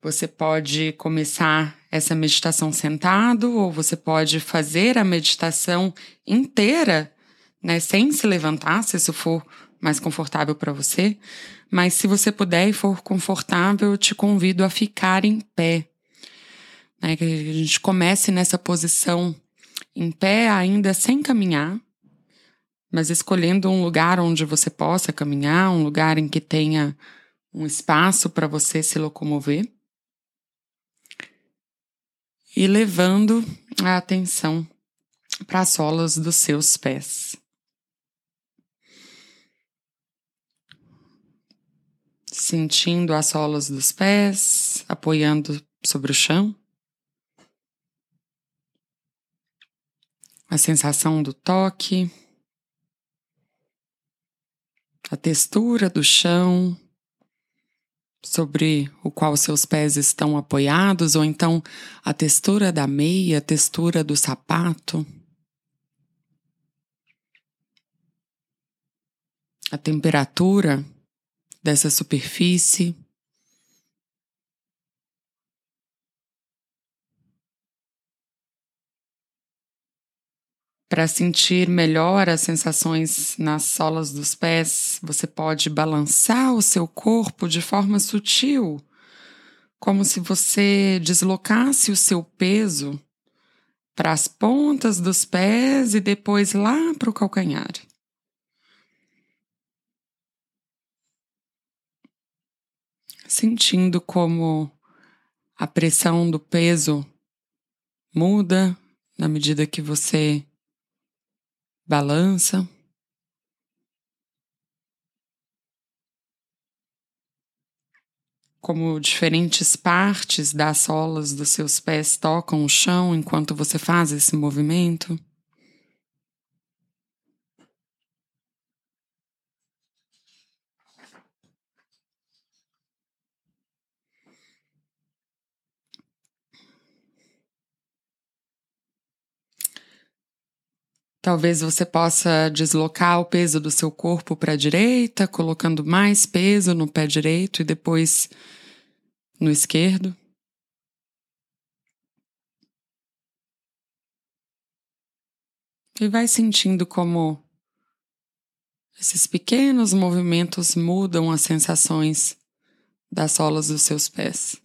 Você pode começar essa meditação sentado, ou você pode fazer a meditação inteira, né, sem se levantar, se isso for mais confortável para você. Mas se você puder e for confortável, eu te convido a ficar em pé. Né, que a gente comece nessa posição em pé, ainda sem caminhar, mas escolhendo um lugar onde você possa caminhar, um lugar em que tenha um espaço para você se locomover e levando a atenção para as solas dos seus pés. Sentindo as solas dos pés, apoiando sobre o chão. A sensação do toque, a textura do chão, sobre o qual seus pés estão apoiados, ou então a textura da meia, a textura do sapato. A temperatura dessa superfície. Para sentir melhor as sensações nas solas dos pés, você pode balançar o seu corpo de forma sutil, como se você deslocasse o seu peso para as pontas dos pés e depois lá para o calcanhar. Sentindo como a pressão do peso muda na medida que você balança. Como diferentes partes das solas dos seus pés tocam o chão enquanto você faz esse movimento. Talvez você possa deslocar o peso do seu corpo para a direita, colocando mais peso no pé direito e depois no esquerdo. E vai sentindo como esses pequenos movimentos mudam as sensações das solas dos seus pés.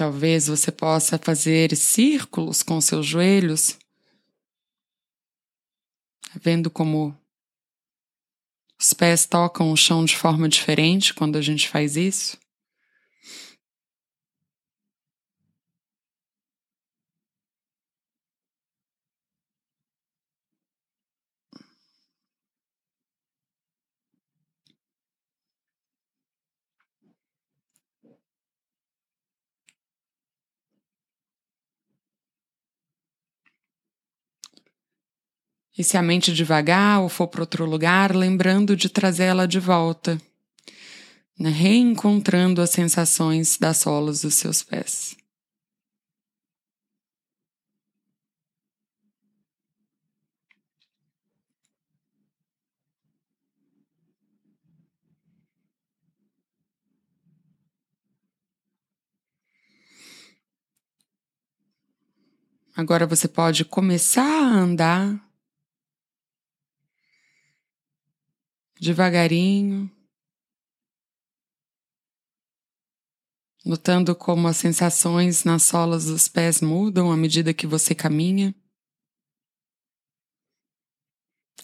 Talvez você possa fazer círculos com seus joelhos, vendo como os pés tocam o chão de forma diferente quando a gente faz isso. E se a mente devagar ou for para outro lugar, lembrando de trazê-la de volta, né? reencontrando as sensações das solas dos seus pés. Agora você pode começar a andar devagarinho, notando como as sensações nas solas dos pés mudam à medida que você caminha.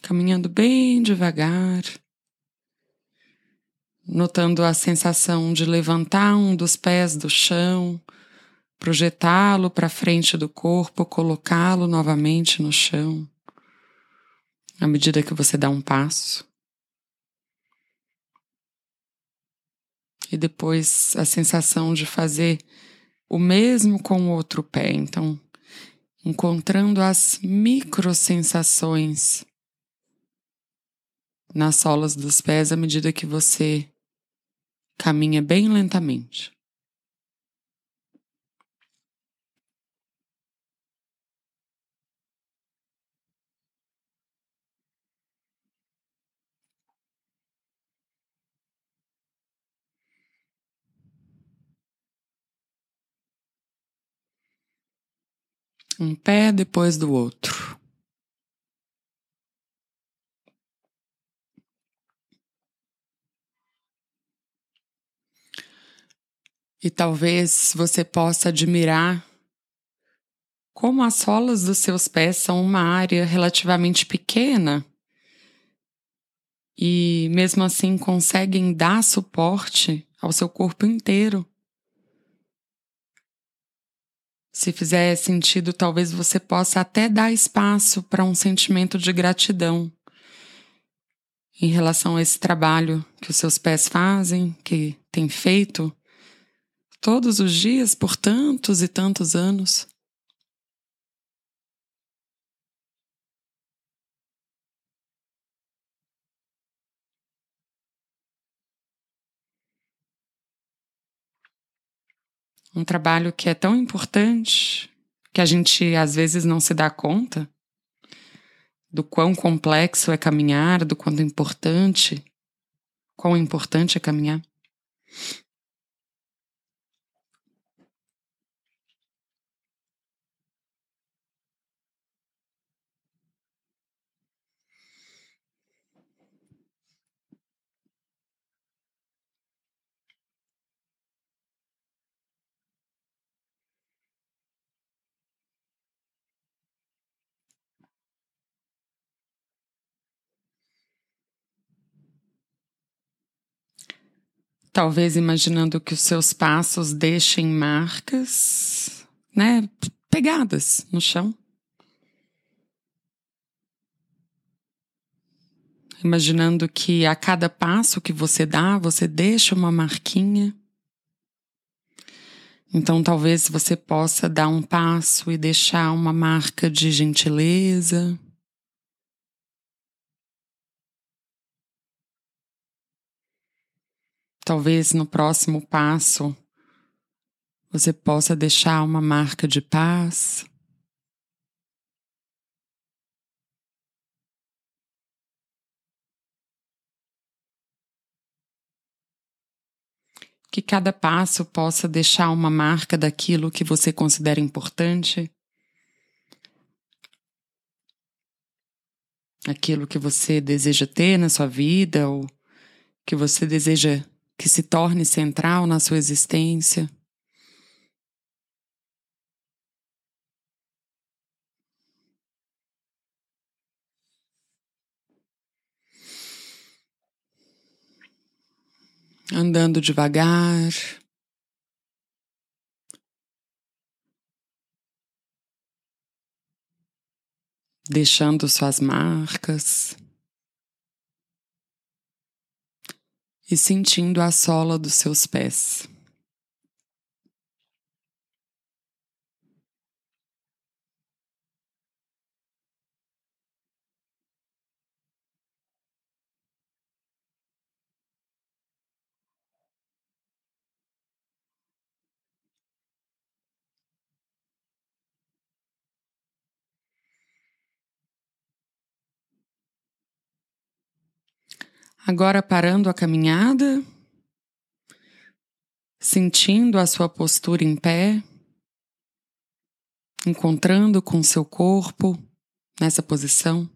Caminhando bem devagar, notando a sensação de levantar um dos pés do chão, projetá-lo para frente do corpo, colocá-lo novamente no chão, à medida que você dá um passo. E depois a sensação de fazer o mesmo com o outro pé. Então, encontrando as microsensações nas solas dos pés à medida que você caminha bem lentamente. Um pé depois do outro. E talvez você possa admirar como as solas dos seus pés são uma área relativamente pequena e, mesmo assim, conseguem dar suporte ao seu corpo inteiro. Se fizer sentido, talvez você possa até dar espaço para um sentimento de gratidão em relação a esse trabalho que os seus pés fazem, que tem feito todos os dias por tantos e tantos anos. Um trabalho que é tão importante que a gente às vezes não se dá conta do quão complexo é caminhar, do quanto importante, quão importante é caminhar. Talvez imaginando que os seus passos deixem marcas, né, pegadas no chão. Imaginando que a cada passo que você dá, você deixa uma marquinha. Então, talvez você possa dar um passo e deixar uma marca de gentileza, Talvez no próximo passo você possa deixar uma marca de paz. Que cada passo possa deixar uma marca daquilo que você considera importante. Aquilo que você deseja ter na sua vida ou que você deseja que se torne central na sua existência. Andando devagar. Deixando suas marcas. E sentindo a sola dos seus pés. Agora parando a caminhada, sentindo a sua postura em pé, encontrando com seu corpo nessa posição,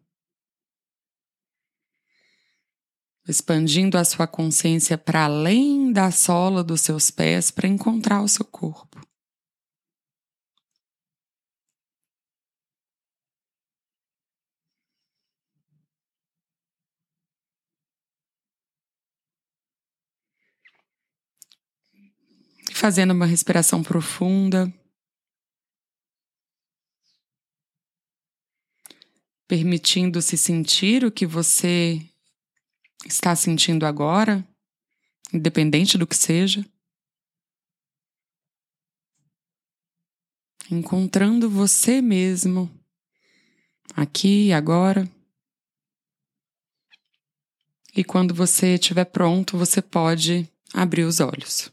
expandindo a sua consciência para além da sola dos seus pés para encontrar o seu corpo. Fazendo uma respiração profunda. Permitindo-se sentir o que você está sentindo agora, independente do que seja. Encontrando você mesmo, aqui e agora. E quando você estiver pronto, você pode abrir os olhos.